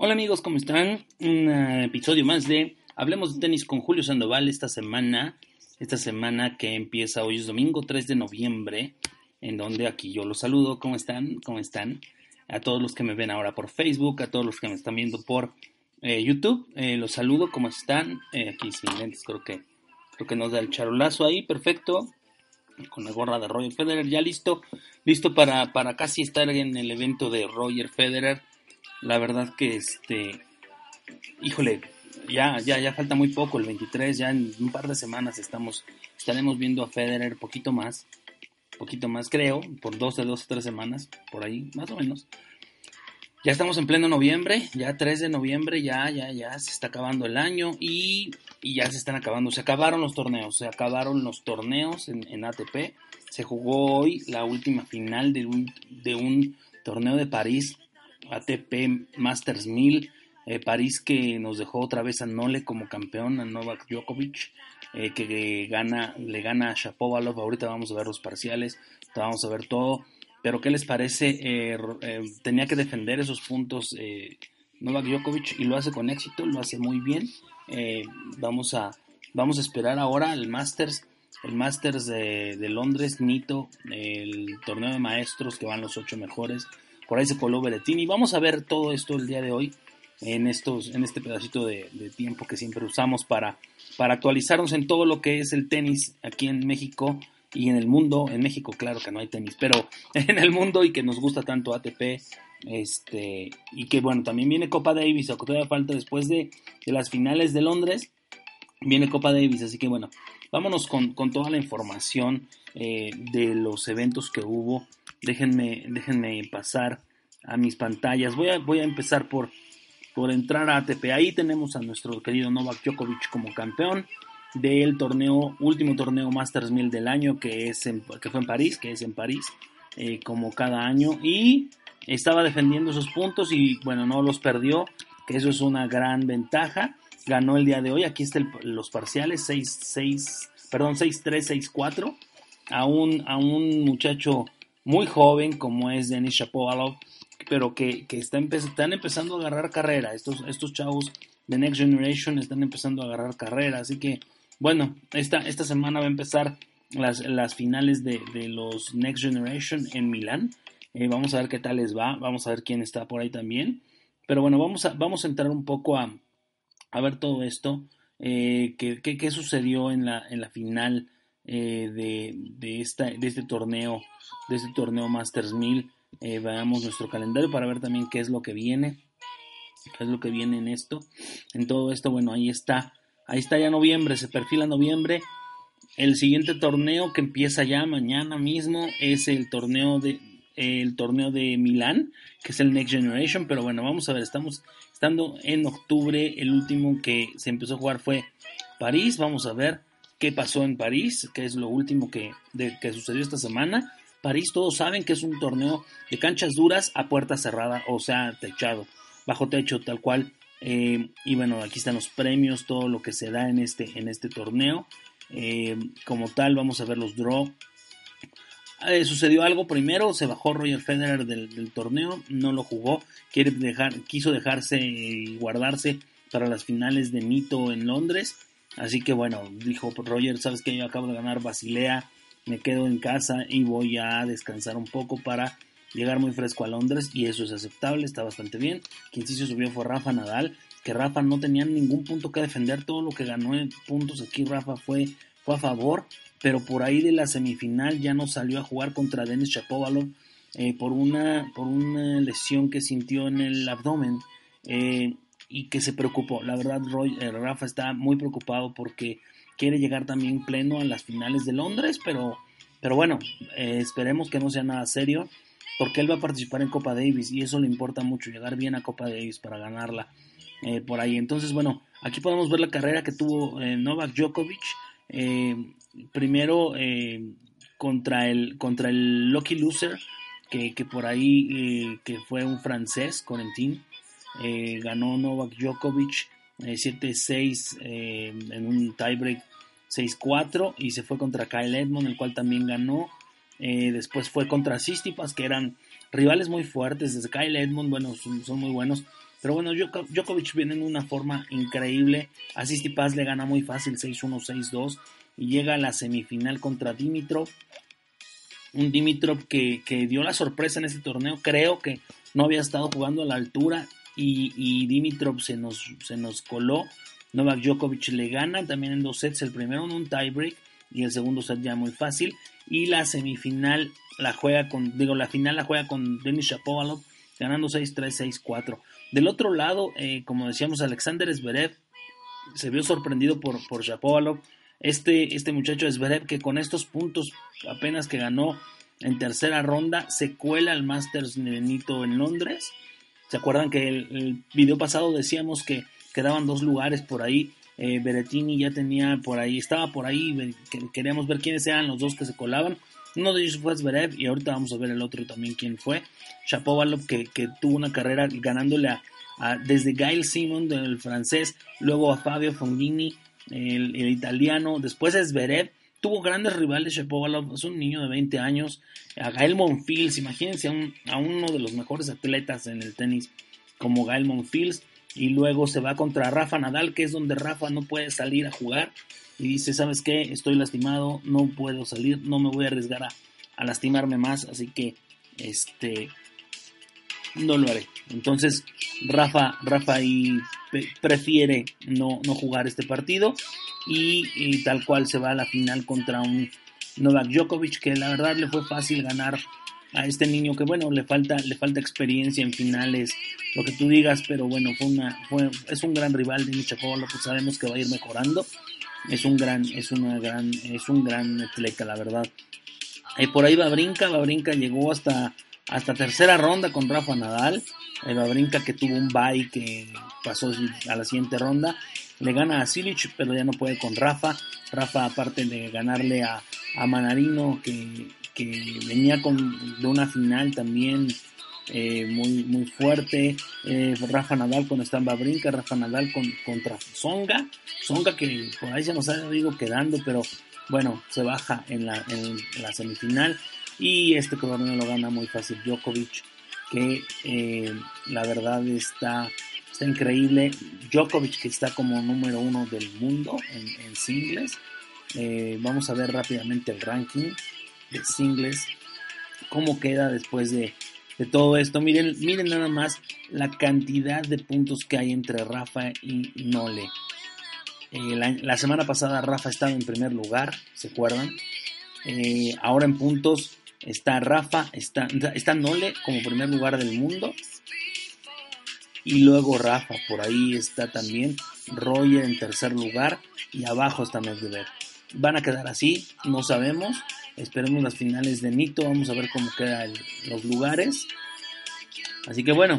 Hola amigos, ¿cómo están? Un uh, episodio más de Hablemos de tenis con Julio Sandoval esta semana, esta semana que empieza hoy es domingo 3 de noviembre, en donde aquí yo los saludo, ¿cómo están? ¿Cómo están? A todos los que me ven ahora por Facebook, a todos los que me están viendo por eh, YouTube, eh, los saludo, ¿cómo están? Eh, aquí sin lentes, creo que, creo que nos da el charolazo ahí, perfecto, con la gorra de Roger Federer, ya listo, listo para, para casi estar en el evento de Roger Federer la verdad que este, híjole, ya, ya, ya falta muy poco, el 23, ya en un par de semanas estamos, estaremos viendo a Federer poquito más, poquito más creo, por dos de dos o tres semanas, por ahí, más o menos. Ya estamos en pleno noviembre, ya 3 de noviembre, ya, ya, ya se está acabando el año y, y ya se están acabando, se acabaron los torneos, se acabaron los torneos en, en ATP, se jugó hoy la última final de un, de un torneo de París ATP Masters 1000, eh, París que nos dejó otra vez a Nole como campeón, a Novak Djokovic, eh, que gana, le gana a Shapovalov, ahorita vamos a ver los parciales, vamos a ver todo, pero ¿qué les parece? Eh, tenía que defender esos puntos Novak Djokovic y lo hace con éxito, lo hace muy bien, vamos, a, vamos a esperar ahora el Masters, el Masters de, de Londres, Nito, el torneo de maestros que van los ocho mejores, por ahí se coló Berettini. Vamos a ver todo esto el día de hoy en, estos, en este pedacito de, tiempo que siempre usamos para, para actualizarnos en todo lo que es el tenis aquí en México y en el mundo. En México, claro que no hay tenis, pero en el mundo y que nos gusta tanto ATP. Este, y que bueno, también viene Copa Davis, o todavía falta después de, las finales de Londres, viene Copa Davis, así que bueno, vámonos con, toda la información eh, de los eventos que hubo Déjenme, déjenme pasar a mis pantallas. Voy a, voy a empezar por, por entrar a ATP. Ahí tenemos a nuestro querido Novak Djokovic como campeón del torneo, último torneo Masters 1000 del año que, es que fue en París, que es en París, eh, como cada año. Y estaba defendiendo esos puntos y bueno, no los perdió, que eso es una gran ventaja. Ganó el día de hoy, aquí están los parciales, 6, 6, perdón, 6-3, 6-4, a un, a un muchacho muy joven como es Denis Shapovalov, pero que, está están empezando a agarrar carrera. Estos, estos chavos de Next Generation están empezando a agarrar carrera. Así que, bueno, esta, esta semana va a empezar las, las finales de, los Next Generation en Milán. Eh, vamos a ver qué tal les va. Vamos a ver quién está por ahí también. Pero bueno, vamos a, vamos a entrar un poco a, a ver todo esto. Eh, qué, qué, sucedió en la, en la final eh, de, de, esta, de este torneo, de este torneo Masters 1000. Eh, veamos nuestro calendario para ver también qué es lo que viene, qué es lo que viene en esto. En todo esto, bueno, ahí está, ahí está ya noviembre, se perfila noviembre. El siguiente torneo que empieza ya mañana mismo es el torneo de el torneo de Milán, que es el Next Generation, pero bueno, vamos a ver, estamos estando en octubre, el último que se empezó a jugar fue París, vamos a ver qué pasó en París, que es lo último que, que sucedió esta semana. París todos saben que es un torneo de canchas duras a puerta cerrada, o sea, techado, bajo techo tal cual. Eh, y bueno, aquí están los premios, todo lo que se da en este, en este torneo. Eh, como tal, vamos a ver los draw. Eh, sucedió algo primero, se bajó Roger Federer del, torneo, no lo jugó, quiere dejar, quiso dejarse y guardarse para las finales de Mito en Londres Así que bueno, dijo Roger, sabes que yo acabo de ganar Basilea, me quedo en casa y voy a descansar un poco para llegar muy fresco a Londres y eso es aceptable, está bastante bien. Quien sí se subió fue Rafa Nadal, que Rafa no tenía ningún punto que defender, todo lo que ganó en puntos aquí Rafa fue, fue a favor, pero por ahí de la semifinal ya no salió a jugar contra Denis Shapovalov eh, por, una, por una lesión que sintió en el abdomen eh, y que se preocupó. La verdad, Roy, eh, Rafa está muy preocupado porque quiere llegar también pleno a las finales de Londres, pero, pero bueno, eh, esperemos que no sea nada serio, porque él va a participar en Copa Davis y eso le importa mucho, llegar bien a Copa Davis para ganarla por ahí. Entonces, bueno, aquí podemos ver la carrera que tuvo Novak Djokovic. Primero contra el, contra el Lucky Loser, que, que por ahí que fue un francés, Corentin. Eh, ganó Novak Djokovic 7-6 eh, eh, en un tiebreak 6-4 y se fue contra Kyle Edmond, el cual también ganó. después fue contra Sistipas, que eran rivales muy fuertes. Desde Kyle Edmond, bueno, son, muy buenos. Pero bueno, Djokovic viene en una forma increíble. A Sistipas le gana muy fácil 6-1, 6-2 y llega a la semifinal contra Dimitrov. Un Dimitrov que, que dio la sorpresa en este torneo. Creo que no había estado jugando a la altura y, Dimitrov se nos, se nos coló. Novak Djokovic le gana también en dos sets, el primero en un tiebreak y el segundo set ya muy fácil. Y la semifinal la juega con, digo, la final la juega con Denis Shapovalov ganando 6-3, 6-4. Del otro lado, eh, como decíamos, Alexander Zverev se vio sorprendido por, por Shapovalov. Este, este muchacho Zverev que con estos puntos apenas que ganó en tercera ronda se cuela al Masters Benito en Londres ¿Se acuerdan que el, el video pasado decíamos que quedaban dos lugares por ahí? Eh, Berettini ya tenía por ahí, estaba por ahí, queríamos ver quiénes eran los dos que se colaban. Uno de ellos fue Zverev y ahorita vamos a ver el otro también quién fue. Shapovalov que, que tuvo una carrera ganándole a, desde Gail Simon del francés, luego a Fabio Fongini, el, italiano, después a Zverev Tuvo grandes rivales Shapovalov, es un niño de 20 años. A Gael Monfils, imagínense a, uno de los mejores atletas en el tenis como Gael Monfils. Y luego se va contra Rafa Nadal, que es donde Rafa no puede salir a jugar. Y dice, ¿sabes qué? Estoy lastimado, no puedo salir, no me voy a arriesgar a, a lastimarme más. Así que, este, no lo haré. Entonces, Rafa, Rafa ahí prefiere no, no jugar este partido y, tal cual se va a la final contra un Novak Djokovic que la verdad le fue fácil ganar a este niño que bueno le falta le falta experiencia en finales lo que tú digas pero bueno fue una fue, es un gran rival de Lo pues sabemos que va a ir mejorando es un gran es una gran es un gran atleta la verdad eh, por ahí va Brinca Brinca llegó hasta hasta tercera ronda con Rafa Nadal. El Babrinka que tuvo un bye que pasó a la siguiente ronda. Le gana a Silic, pero ya no puede con Rafa. Rafa, aparte de ganarle a, Manarino, que, venía con, de una final también eh, muy, muy fuerte. Eh, Rafa Nadal con Stan Babrinka, Rafa Nadal con, contra Songa. Songa que por ahí se nos ha ido quedando, pero bueno, se baja en la, en la semifinal. Y este torneo lo gana muy fácil Djokovic, que eh, la verdad está, está increíble. Djokovic que está como número uno del mundo en, singles. Eh, vamos a ver rápidamente el ranking de singles. Cómo queda después de, todo esto. Miren, miren nada más la cantidad de puntos que hay entre Rafa y Nole. Eh, la, semana pasada Rafa estaba en primer lugar, ¿se acuerdan? ahora en puntos Está Rafa, está, está Nole como primer lugar del mundo. Y luego Rafa, por ahí está también Roger en tercer lugar. Y abajo está Medvedev. Van a quedar así, no sabemos. Esperemos las finales de Nito, vamos a ver cómo quedan los lugares. Así que bueno,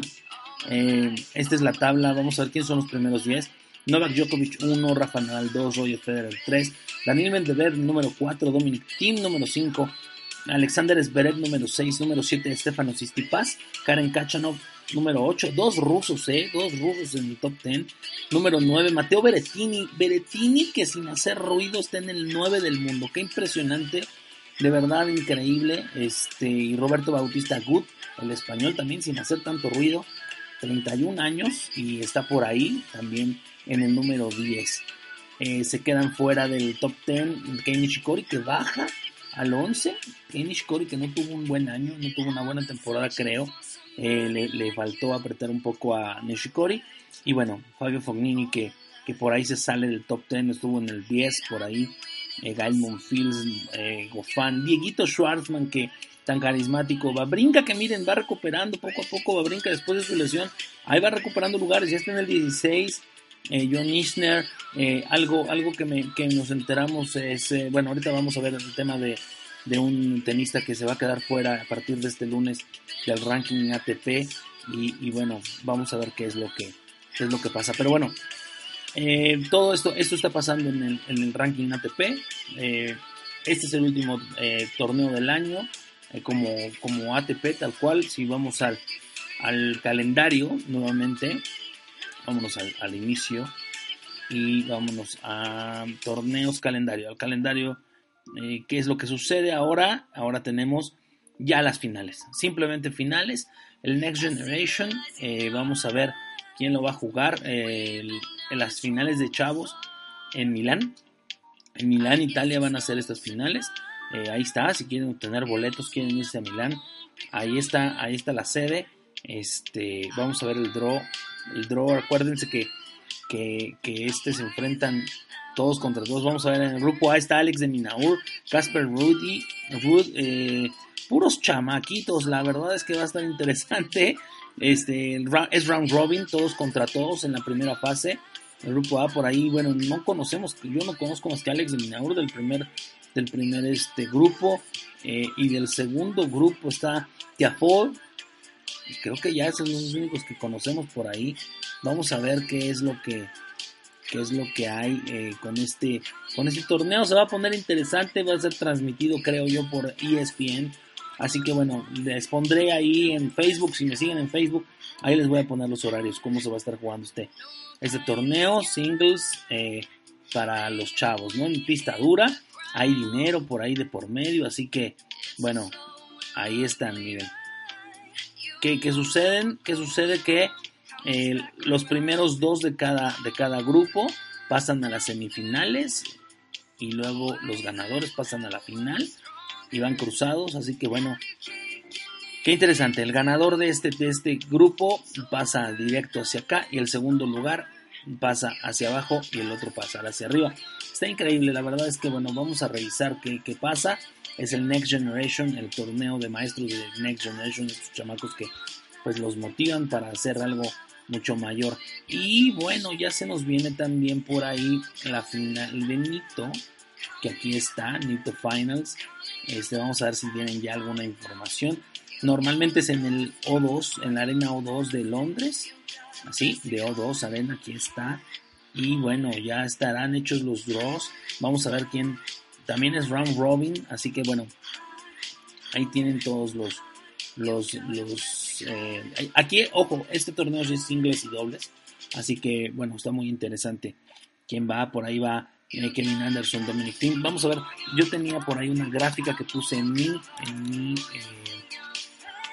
eh, esta es la tabla. Vamos a ver quiénes son los primeros 10. Novak Djokovic 1, Rafa Nadal 2, Roger Federer 3, Daniel Medvedev número 4, Dominic Thiem número 5, Alexander Zverev número 6, número 7 Stefano Sistipas, Karen Kachanov número 8, dos rusos, eh, dos rusos en el top 10, número 9 Mateo Berettini, Berettini que sin hacer ruido está en el 9 del mundo, qué impresionante, de verdad increíble, este, y Roberto Bautista Gut, el español también sin hacer tanto ruido, 31 años y está por ahí también en el número 10. Eh, se quedan fuera del top 10 Kei Nishikori que baja al 11. Enish Cory que no tuvo un buen año, no tuvo una buena temporada creo. Eh, le, faltó apretar un poco a Nishikori. Y bueno, Fabio Fognini que, que por ahí se sale del top 10, estuvo en el 10 por ahí. Eh, Gael Monfils, eh, Goffin, Dieguito Schwartzman que tan carismático. Babrinka que miren, va recuperando poco a poco. Babrinka después de su lesión, ahí va recuperando lugares. Ya está en el 16. Eh, John Isner, eh, algo, algo que, me, que nos enteramos es, eh, bueno, ahorita vamos a ver el tema de, de un tenista que se va a quedar fuera a partir de este lunes del ranking ATP y, bueno, vamos a ver qué es lo que, qué es lo que pasa. Pero bueno, todo esto, esto está pasando en el, en el ranking ATP. Este es el último torneo del año como, como ATP, tal cual. Si vamos al, al calendario nuevamente, vámonos al, inicio y vámonos a torneos calendario. Al calendario, ¿qué es lo que sucede ahora? Ahora tenemos ya las finales, simplemente finales. El Next Generation, vamos a ver quién lo va a jugar en las finales de Chavos en Milán. En Milán, Italia van a ser estas finales. Eh, ahí está, si quieren obtener boletos, quieren irse a Milán. Ahí está, ahí está la sede. Este, vamos a ver el draw. El draw, acuérdense que, que, que este se enfrentan todos contra todos. Vamos a ver en el grupo A está Alex de Minaur, Casper Rudy, Rud, eh, puros chamaquitos. La verdad es que va a estar interesante. Este, es round robin, todos contra todos en la primera fase. El grupo A por ahí, bueno, no conocemos, yo no conozco más que Alex de Minaur del primer, del primer este, grupo. Eh, y del segundo grupo está Tiafol. Creo que ya esos son los únicos que conocemos por ahí. Vamos a ver qué es lo que, qué es lo que hay eh, con este con este torneo se va a poner interesante va a ser transmitido creo yo por ESPN Así que bueno, les pondré ahí en Facebook, si me siguen en Facebook, ahí les voy a poner los horarios, cómo se va a estar jugando este, este torneo, singles eh, para los chavos, ¿no? En pista dura, hay dinero por ahí de por medio, así que bueno, ahí están, miren. ¿Qué, qué suceden? ¿Qué sucede? Que eh, los primeros dos de cada, de cada grupo pasan a las semifinales y luego los ganadores pasan a la final y van cruzados, así que bueno, qué interesante. El ganador de este, de este grupo pasa directo hacia acá y el segundo lugar pasa hacia abajo y el otro pasa hacia arriba. Está increíble, la verdad es que bueno, vamos a revisar qué, qué pasa. Es el Next Generation, el torneo de maestros de Next Generation, estos chamacos que pues los motivan para hacer algo mucho mayor. Y bueno, ya se nos viene también por ahí la final de Nito, que aquí está, Nito Finals. Este, vamos a ver si tienen ya alguna información. Normalmente es en el O2, en la arena O2 de Londres. Así, de O2, arena, aquí está. Y bueno, ya estarán hechos los draws. Vamos a ver quién. También es round robin, así que bueno, ahí tienen todos los. los, los eh, aquí, ojo, este torneo es singles y dobles. Así que bueno, está muy interesante. ¿Quién va? Por ahí va eh, Kevin Anderson, Dominic Thiem. Vamos a ver, yo tenía por ahí una gráfica que puse en mi, en mi, eh,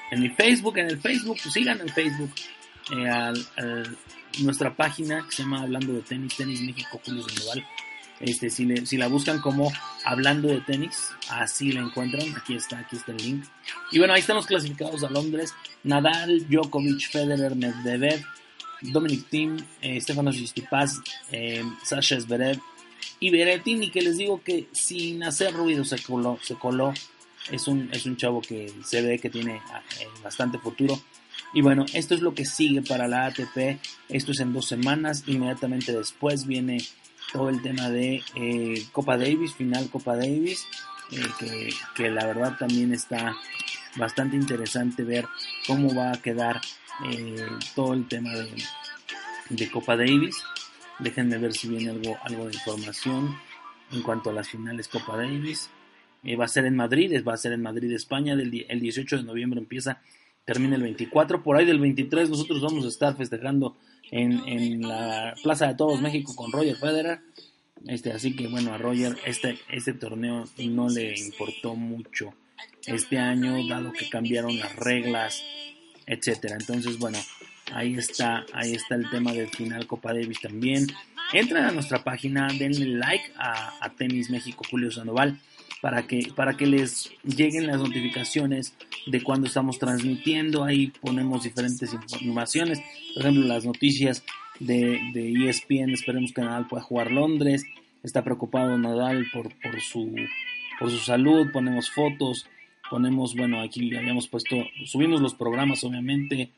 en mi Facebook, en el Facebook, pues sigan en Facebook, eh, nuestra página que se llama Hablando de Tenis, Tenis México, Julio Sandoval. Este, si, le, si la buscan como Hablando de Tenis, así la encuentran. Aquí está, aquí está el link. Y bueno, ahí están los clasificados a Londres. Nadal, Djokovic, Federer, Medvedev, Dominic Thiem, eh, Stefanos Tsitsipas, eh, Sasha Zverev, y Berettini, que les digo que sin hacer ruido se coló, se coló. Es un, es un chavo que se ve que tiene eh, bastante futuro. Y bueno, esto es lo que sigue para la ATP. Esto es en dos semanas. Inmediatamente después viene todo el tema de eh, Copa Davis, final Copa Davis. Eh, que, la verdad también está bastante interesante ver cómo va a quedar eh, todo el tema de, de Copa Davis. Déjenme ver si viene algo, algo de información en cuanto a las finales Copa Davis. Va a ser en Madrid, va a ser en Madrid, España. Del, el 18 de noviembre empieza, termina el 24. Por ahí del 23 nosotros vamos a estar festejando en, en la Plaza de Todos México con Roger Federer. Este, así que bueno, a Roger este, este torneo no le importó mucho este año, dado que cambiaron las reglas, etcétera. Entonces, bueno, Ahí está, ahí está el tema del final Copa Davis también. Entren a nuestra página, denle like a, Tenis México Julio Sandoval para que, para que les lleguen las notificaciones de cuando estamos transmitiendo. Ahí ponemos diferentes informaciones, por ejemplo, las noticias de, de ESPN. Esperemos que Nadal pueda jugar Londres. Está preocupado Nadal por, por, su, por su salud. Ponemos fotos ponemos, bueno, aquí habíamos puesto, subimos los programas obviamente,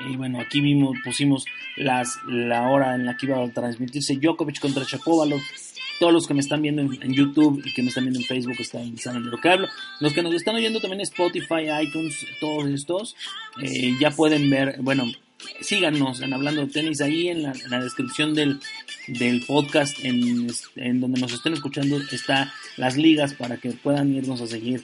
y bueno, aquí vimos, pusimos las, la hora en la que iba a transmitirse Djokovic contra Chapovalov. Todos los que me están viendo en, YouTube y que me están viendo en Facebook están, saben de lo que hablo. Los que nos están oyendo también en Spotify, iTunes, todos estos, eh, ya pueden ver, bueno, síganos en Hablando de Tenis ahí en la, descripción del, del podcast, en, en, donde nos estén escuchando, está las ligas para que puedan irnos a seguir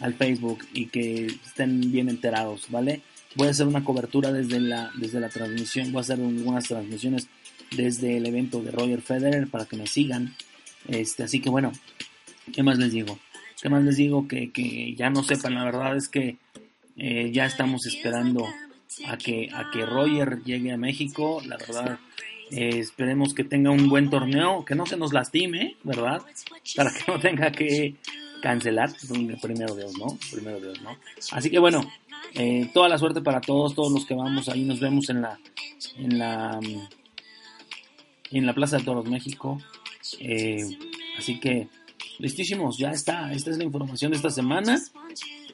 al Facebook y que estén bien enterados, ¿vale? Voy a hacer una cobertura desde la, desde la transmisión, voy a hacer algunas transmisiones desde el evento de Roger Federer para que me sigan. Este, así que bueno, ¿qué más les digo? ¿Qué más les digo? Que, que ya no sepan, la verdad es que eh, ya estamos esperando a que, a que Roger llegue a México, la verdad. Eh, esperemos que tenga un buen torneo, que no se nos lastime, ¿verdad? Para que no tenga que cancelar. Primero Dios, ¿no? Primero Dios, ¿no? Así que bueno, eh, toda la suerte para todos, todos los que vamos ahí. Nos vemos en la, en la, en la Plaza de Toros México. Eh, así que listísimos, ya está. Esta es la información de esta semana.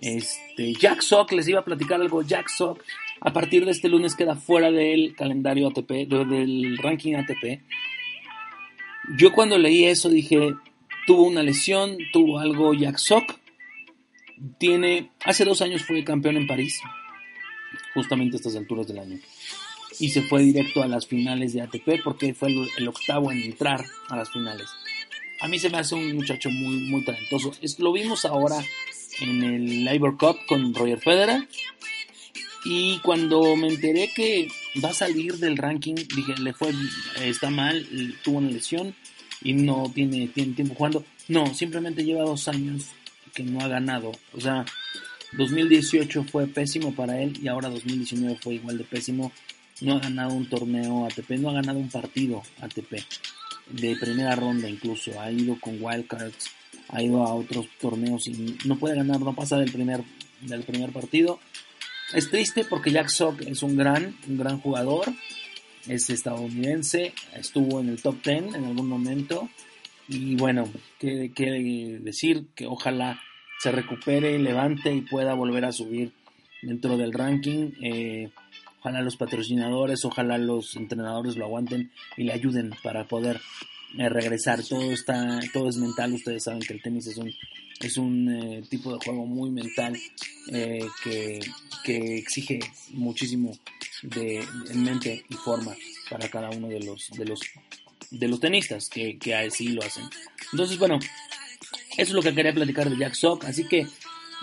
Este, Jack Sock, les iba a platicar algo. Jack Sock, a partir de este lunes queda fuera del calendario ATP, del ranking ATP. Yo cuando leí eso dije, tuvo una lesión, tuvo algo Jack Sock tiene, hace dos años fue campeón en París, justamente a estas alturas del año. Y se fue directo a las finales de ATP porque fue el, octavo en entrar a las finales. A mí se me hace un muchacho muy, talentoso. lo vimos ahora en el Labor Cup con Roger Federer. Y cuando me enteré que va a salir del ranking, dije, le fue, está mal, tuvo una lesión y no tiene, tiene tiempo jugando. No, simplemente lleva dos años que no ha ganado. O sea, 2018 fue pésimo para él y ahora 2019 fue igual de pésimo. No ha ganado un torneo ATP, no ha ganado un partido ATP de primera ronda incluso. Ha ido con wildcards, ha ido a otros torneos y no puede ganar, no pasa del primer, del primer partido. Es triste porque Jack Sock es un gran, un gran jugador. Es estadounidense, estuvo en el top 10 en algún momento y bueno, qué, decir, que ojalá se recupere, levante y pueda volver a subir dentro del ranking. Eh, ojalá los patrocinadores, ojalá los entrenadores lo aguanten y le ayuden para poder eh, regresar. Todo está, todo es mental. Ustedes saben que el tenis es un, es un eh, tipo de juego muy mental que, que, exige muchísimo de, mente y forma para cada uno de los, de los de los tenistas que, que así lo hacen. Entonces, bueno, eso es lo que quería platicar de Jack Sock. Así que,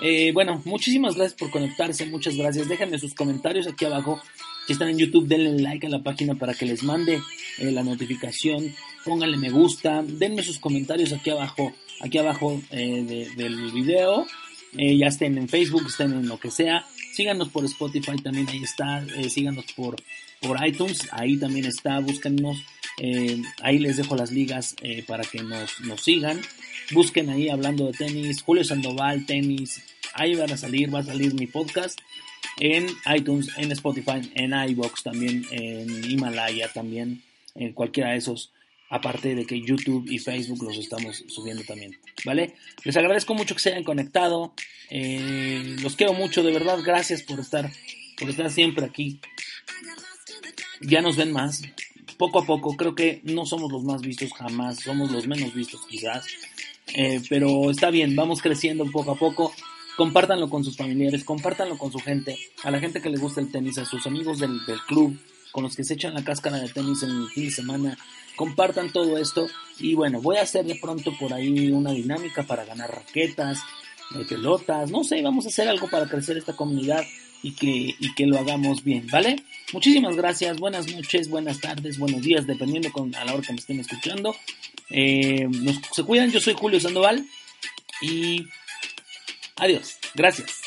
eh, bueno, muchísimas gracias por conectarse, muchas gracias. Déjenme sus comentarios aquí abajo. Si están en YouTube, denle like a la página para que les mande eh, la notificación. Pónganle me gusta, denme sus comentarios aquí abajo, aquí abajo eh, del video. ya estén en Facebook, estén en lo que sea. Síganos por Spotify, también ahí está. síganos por, por iTunes, ahí también está. Búsquennos eh, ahí les dejo las ligas eh, para que nos, nos, sigan. Busquen ahí hablando de tenis, Julio Sandoval, tenis. Ahí van a salir, va a salir mi podcast en iTunes, en Spotify, en iBox también, en Himalaya también, en cualquiera de esos. Aparte de que YouTube y Facebook los estamos subiendo también, ¿vale? Les agradezco mucho que se hayan conectado. Eh, los quiero mucho, de verdad. Gracias por estar, por estar siempre aquí. Ya nos ven más poco a poco, creo que no somos los más vistos jamás, somos los menos vistos quizás, eh, pero está bien, vamos creciendo poco a poco. Compártanlo con sus familiares, compártanlo con su gente, a la gente que le gusta el tenis, a sus amigos del, club, con los que se echan la cáscara de tenis en el fin de semana. Compartan todo esto y bueno, voy a hacer de pronto por ahí una dinámica para ganar raquetas, eh, pelotas, no sé, vamos a hacer algo para crecer esta comunidad y que, y que lo hagamos bien, ¿vale? Muchísimas gracias, buenas noches, buenas tardes, buenos días, dependiendo con, a la hora que me estén escuchando. Eh, nos, se cuidan, yo soy Julio Sandoval y adiós, gracias.